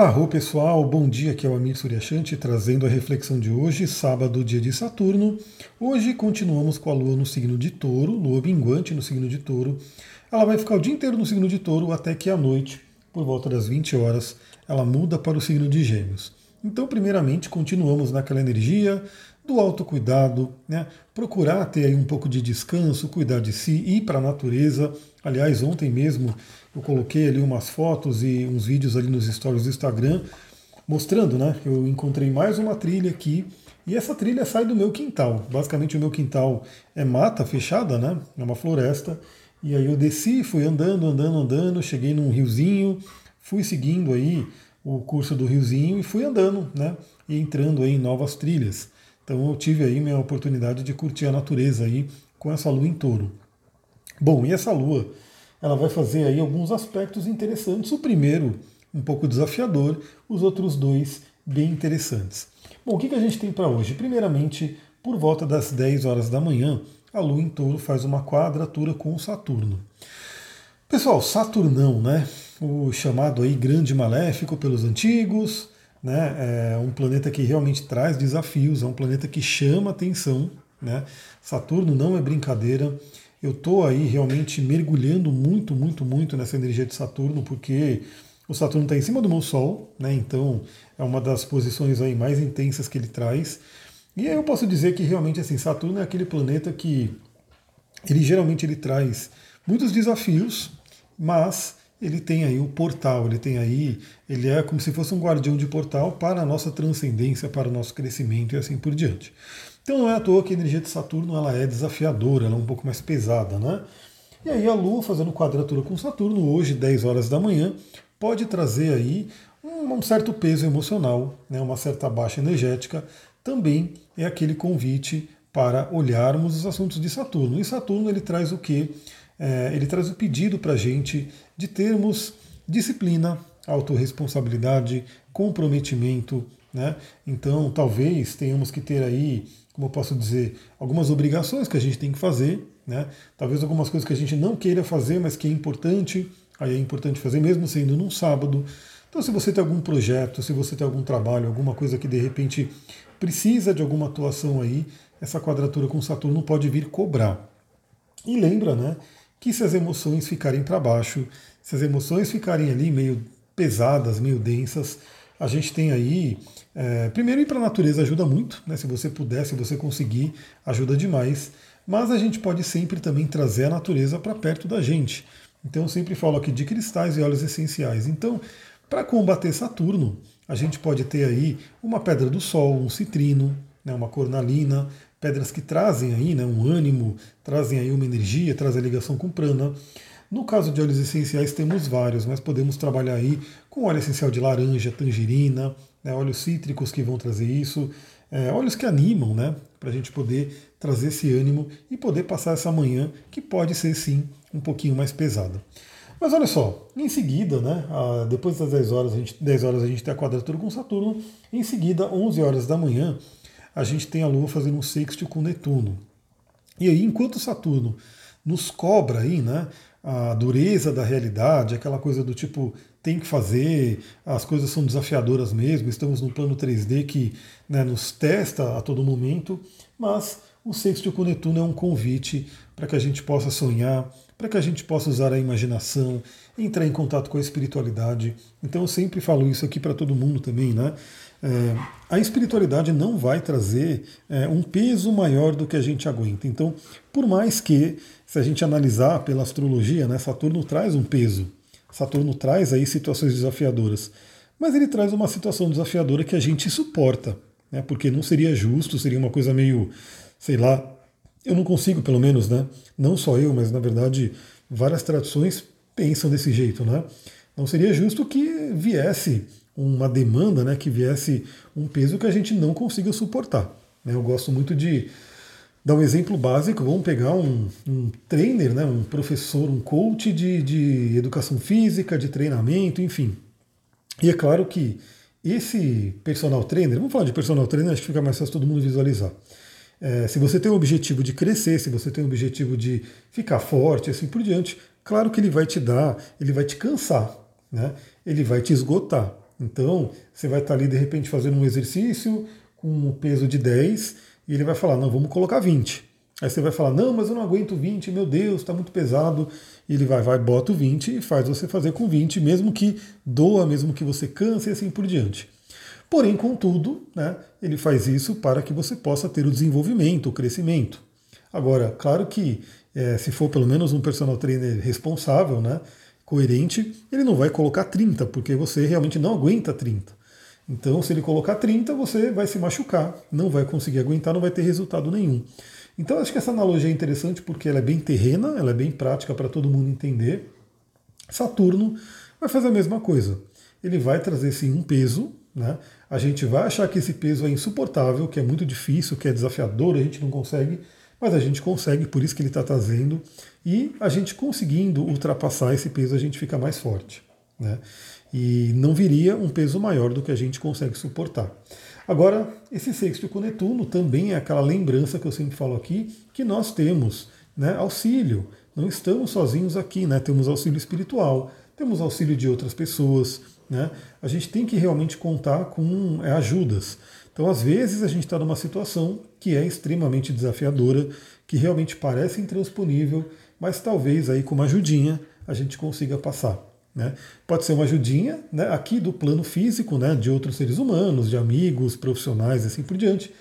Arro pessoal, bom dia, aqui é o Amir Suryashanti trazendo a reflexão de hoje, sábado, dia de Saturno. Hoje continuamos com a Lua no signo de Touro, Lua minguante no signo de Touro. Ela vai ficar o dia inteiro no signo de Touro até que à noite, por volta das 20 horas, ela muda para o signo de Gêmeos. Então, primeiramente, continuamos naquela energia do autocuidado, né? procurar ter aí um pouco de descanso, cuidar de si, ir para a natureza. Aliás, ontem mesmo eu coloquei ali umas fotos e uns vídeos ali nos stories do Instagram, mostrando né, que eu encontrei mais uma trilha aqui. E essa trilha sai do meu quintal. Basicamente o meu quintal é mata fechada, né? É uma floresta. E aí eu desci, fui andando, andando, andando, cheguei num riozinho, fui seguindo aí o curso do riozinho e fui andando, né? E entrando aí em novas trilhas. Então eu tive aí minha oportunidade de curtir a natureza aí com essa lua em touro. Bom, e essa lua, ela vai fazer aí alguns aspectos interessantes. O primeiro, um pouco desafiador, os outros dois, bem interessantes. Bom, o que, que a gente tem para hoje? Primeiramente, por volta das 10 horas da manhã, a Lua em touro faz uma quadratura com Saturno. Pessoal, Saturnão, né? O chamado aí grande maléfico pelos antigos, né? É um planeta que realmente traz desafios, é um planeta que chama atenção, né? Saturno não é brincadeira. Eu estou aí realmente mergulhando muito, muito, muito nessa energia de Saturno, porque o Saturno está em cima do meu Sol, né? Então é uma das posições aí mais intensas que ele traz. E aí eu posso dizer que realmente assim, Saturno é aquele planeta que ele geralmente ele traz muitos desafios, mas ele tem aí o portal, ele tem aí, ele é como se fosse um guardião de portal para a nossa transcendência, para o nosso crescimento e assim por diante. Então não é à toa que a energia de Saturno ela é desafiadora, ela é um pouco mais pesada, né? E aí a Lua fazendo quadratura com Saturno hoje, 10 horas da manhã, pode trazer aí um, certo peso emocional, né, uma certa baixa energética, também é aquele convite para olharmos os assuntos de Saturno. E Saturno ele traz o que? É, ele traz o pedido para a gente de termos disciplina, autorresponsabilidade, comprometimento. Né? Então, talvez tenhamos que ter aí, como eu posso dizer, algumas obrigações que a gente tem que fazer, né? talvez algumas coisas que a gente não queira fazer, mas que é importante, aí é importante fazer, mesmo sendo num sábado. Então, se você tem algum projeto, se você tem algum trabalho, alguma coisa que de repente precisa de alguma atuação aí, essa quadratura com Saturno pode vir cobrar. E lembra, né, que se as emoções ficarem para baixo, se as emoções ficarem ali meio pesadas, meio densas, a gente tem aí. É, primeiro, ir para a natureza ajuda muito, né? se você puder, se você conseguir, ajuda demais. Mas a gente pode sempre também trazer a natureza para perto da gente. Então, eu sempre falo aqui de cristais e óleos essenciais. Então, para combater Saturno, a gente pode ter aí uma pedra do sol, um citrino, né, uma cornalina, pedras que trazem aí né, um ânimo, trazem aí uma energia, trazem a ligação com prana. No caso de óleos essenciais temos vários, mas podemos trabalhar aí com óleo essencial de laranja, tangerina, né, óleos cítricos que vão trazer isso, é, óleos que animam, né, para a gente poder trazer esse ânimo e poder passar essa manhã que pode ser sim um pouquinho mais pesada. Mas olha só, em seguida, né, depois das 10 horas, a gente, 10 horas a gente tem a quadratura com Saturno, em seguida, 11 horas da manhã, a gente tem a Lua fazendo um sexto com Netuno. E aí, enquanto Saturno nos cobra aí, né, a dureza da realidade, aquela coisa do tipo tem que fazer, as coisas são desafiadoras mesmo, estamos num plano 3D que né, nos testa a todo momento, mas o sexto com Netuno é um convite para que a gente possa sonhar, para que a gente possa usar a imaginação, entrar em contato com a espiritualidade. Então eu sempre falo isso aqui para todo mundo também, né? É, a espiritualidade não vai trazer é, um peso maior do que a gente aguenta. Então, por mais que, se a gente analisar pela astrologia, né, Saturno traz um peso, Saturno traz aí situações desafiadoras, mas ele traz uma situação desafiadora que a gente suporta, né, porque não seria justo, seria uma coisa meio, sei lá, eu não consigo, pelo menos, né? Não só eu, mas na verdade várias tradições pensam desse jeito, né? Não seria justo que viesse uma demanda, né, que viesse um peso que a gente não consiga suportar. Né? Eu gosto muito de dar um exemplo básico. Vamos pegar um, um trainer, né, um professor, um coach de, de educação física, de treinamento, enfim. E é claro que esse personal trainer, vamos falar de personal trainer, acho que fica mais fácil todo mundo visualizar. É, se você tem o objetivo de crescer, se você tem o objetivo de ficar forte, assim por diante, claro que ele vai te dar, ele vai te cansar, né? ele vai te esgotar. Então, você vai estar ali de repente fazendo um exercício com um peso de 10 e ele vai falar: não, vamos colocar 20. Aí você vai falar: não, mas eu não aguento 20, meu Deus, está muito pesado. E ele vai, vai, bota o 20 e faz você fazer com 20, mesmo que doa, mesmo que você canse e assim por diante. Porém, contudo, né, ele faz isso para que você possa ter o desenvolvimento, o crescimento. Agora, claro que é, se for pelo menos um personal trainer responsável, né, coerente, ele não vai colocar 30, porque você realmente não aguenta 30. Então, se ele colocar 30, você vai se machucar, não vai conseguir aguentar, não vai ter resultado nenhum. Então, acho que essa analogia é interessante porque ela é bem terrena, ela é bem prática para todo mundo entender. Saturno vai fazer a mesma coisa. Ele vai trazer sim um peso, né? A gente vai achar que esse peso é insuportável, que é muito difícil, que é desafiador, a gente não consegue, mas a gente consegue, por isso que ele está trazendo. E a gente conseguindo ultrapassar esse peso, a gente fica mais forte. Né? E não viria um peso maior do que a gente consegue suportar. Agora, esse sexto com Netuno também é aquela lembrança que eu sempre falo aqui, que nós temos né, auxílio. Não estamos sozinhos aqui, né? temos auxílio espiritual, temos auxílio de outras pessoas. Né? A gente tem que realmente contar com é, ajudas. Então, às vezes, a gente está numa situação que é extremamente desafiadora, que realmente parece intransponível, mas talvez aí com uma ajudinha a gente consiga passar. Né? Pode ser uma ajudinha né, aqui do plano físico, né, de outros seres humanos, de amigos, profissionais assim por diante,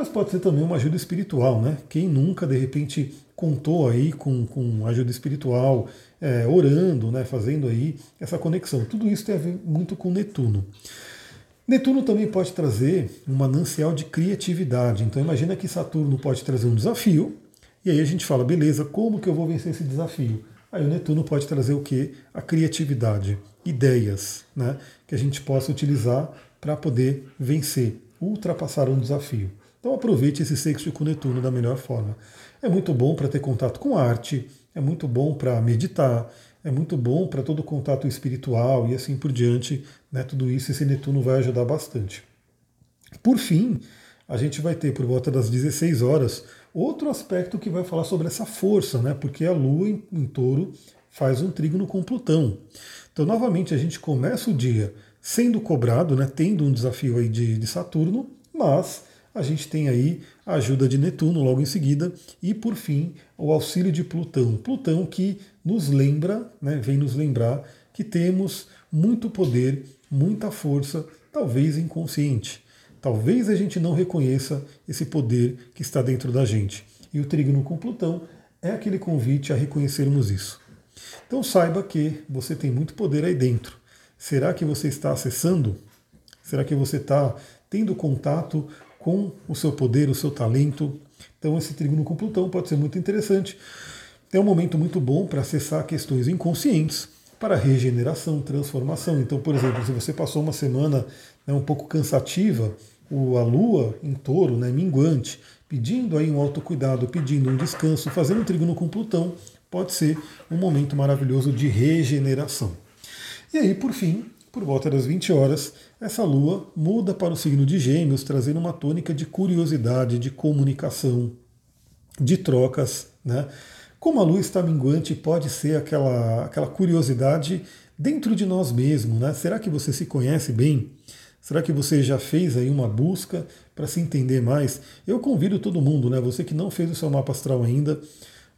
mas pode ser também uma ajuda espiritual. Né? Quem nunca, de repente, contou aí com, com ajuda espiritual, é, orando, né, fazendo aí essa conexão. Tudo isso tem a ver muito com Netuno. Netuno também pode trazer um manancial de criatividade. Então imagina que Saturno pode trazer um desafio, e aí a gente fala, beleza, como que eu vou vencer esse desafio? Aí o Netuno pode trazer o que? A criatividade, ideias, né? Que a gente possa utilizar para poder vencer, ultrapassar um desafio. Então aproveite esse sexto com Netuno da melhor forma. É muito bom para ter contato com arte, é muito bom para meditar, é muito bom para todo contato espiritual e assim por diante. Né? Tudo isso esse Netuno vai ajudar bastante. Por fim, a gente vai ter por volta das 16 horas Outro aspecto que vai falar sobre essa força, né? porque a Lua em, em touro faz um trígono com Plutão. Então, novamente, a gente começa o dia sendo cobrado, né? tendo um desafio aí de, de Saturno, mas a gente tem aí a ajuda de Netuno logo em seguida e, por fim, o auxílio de Plutão. Plutão que nos lembra, né, vem nos lembrar que temos muito poder, muita força, talvez inconsciente. Talvez a gente não reconheça esse poder que está dentro da gente. E o trígono com Plutão é aquele convite a reconhecermos isso. Então saiba que você tem muito poder aí dentro. Será que você está acessando? Será que você está tendo contato com o seu poder, o seu talento? Então esse trígono com Plutão pode ser muito interessante. É um momento muito bom para acessar questões inconscientes, para regeneração, transformação. Então, por exemplo, se você passou uma semana né, um pouco cansativa, a lua em touro, né, minguante, pedindo aí um autocuidado, pedindo um descanso, fazendo um trígono com Plutão, pode ser um momento maravilhoso de regeneração. E aí, por fim, por volta das 20 horas, essa lua muda para o signo de Gêmeos, trazendo uma tônica de curiosidade, de comunicação, de trocas. Né? Como a lua está minguante, pode ser aquela, aquela curiosidade dentro de nós mesmos. Né? Será que você se conhece bem? Será que você já fez aí uma busca para se entender mais? Eu convido todo mundo, né? Você que não fez o seu mapa astral ainda,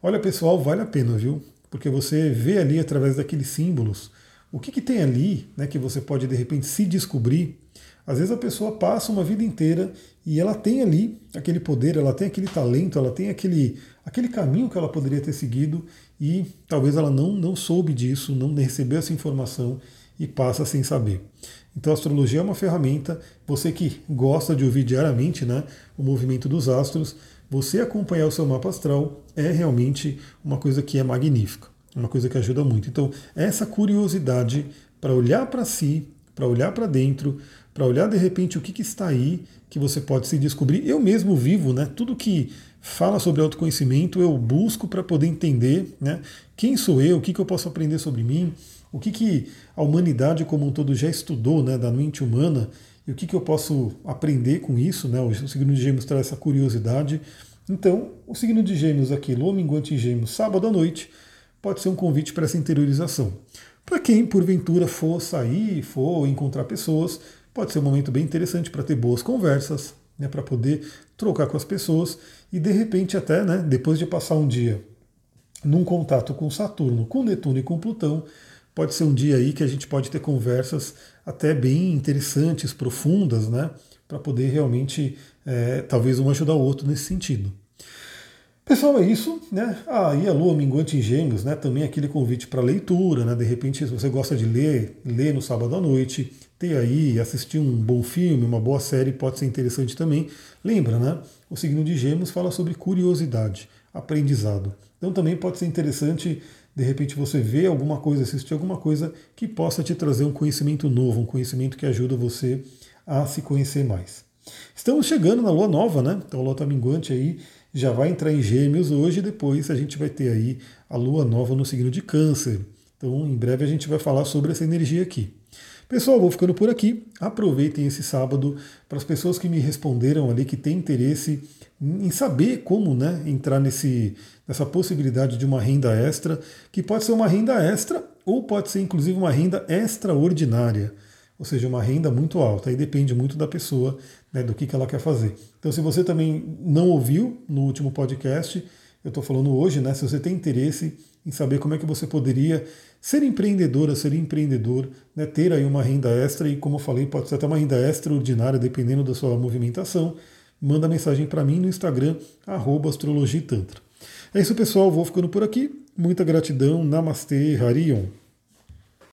olha pessoal, vale a pena, viu? Porque você vê ali através daqueles símbolos o que, que tem ali, né? Que você pode de repente se descobrir às vezes a pessoa passa uma vida inteira e ela tem ali aquele poder, ela tem aquele talento, ela tem aquele, aquele caminho que ela poderia ter seguido e talvez ela não, não soube disso, não recebeu essa informação e passa sem saber. Então a astrologia é uma ferramenta, você que gosta de ouvir diariamente né, o movimento dos astros, você acompanhar o seu mapa astral é realmente uma coisa que é magnífica, uma coisa que ajuda muito. Então, essa curiosidade para olhar para si, para olhar para dentro, para olhar de repente o que, que, está aí que você pode se descobrir. Eu mesmo vivo, né? Tudo que fala sobre autoconhecimento eu busco para poder entender, né? Quem sou eu? O que, que eu posso aprender sobre mim? O que, que a humanidade como um todo já estudou, né? Da mente humana e o que, que eu posso aprender com isso, né? O signo de Gêmeos traz essa curiosidade. Então, o signo de Gêmeos aqui, Lua Minguante em Gêmeos, sábado à noite, pode ser um convite para essa interiorização. Para quem porventura for sair, for encontrar pessoas, pode ser um momento bem interessante para ter boas conversas, né, para poder trocar com as pessoas e de repente até, né, depois de passar um dia num contato com Saturno, com Netuno e com Plutão, pode ser um dia aí que a gente pode ter conversas até bem interessantes, profundas, né, para poder realmente, é, talvez um ajudar o outro nesse sentido. Pessoal, é isso, né? Ah, a Lua minguante em Gêmeos, né? Também aquele convite para leitura, né? De repente, se você gosta de ler, ler no sábado à noite, ter aí, assistir um bom filme, uma boa série pode ser interessante também. Lembra, né? O signo de Gêmeos fala sobre curiosidade, aprendizado. Então também pode ser interessante, de repente, você ver alguma coisa, assistir alguma coisa que possa te trazer um conhecimento novo, um conhecimento que ajuda você a se conhecer mais. Estamos chegando na lua nova, né? Então a lua está minguante aí já vai entrar em gêmeos hoje e depois a gente vai ter aí a lua nova no signo de câncer. Então, em breve a gente vai falar sobre essa energia aqui. Pessoal, vou ficando por aqui. Aproveitem esse sábado para as pessoas que me responderam ali que têm interesse em saber como né, entrar nesse, nessa possibilidade de uma renda extra, que pode ser uma renda extra ou pode ser inclusive uma renda extraordinária ou seja, uma renda muito alta. Aí depende muito da pessoa, né, do que, que ela quer fazer. Então, se você também não ouviu no último podcast, eu estou falando hoje, né, se você tem interesse em saber como é que você poderia ser empreendedora, ser empreendedor, né, ter aí uma renda extra e, como eu falei, pode ser até uma renda extraordinária, dependendo da sua movimentação, manda mensagem para mim no Instagram, astrologitantra. É isso, pessoal. Vou ficando por aqui. Muita gratidão. Namastê, Harion.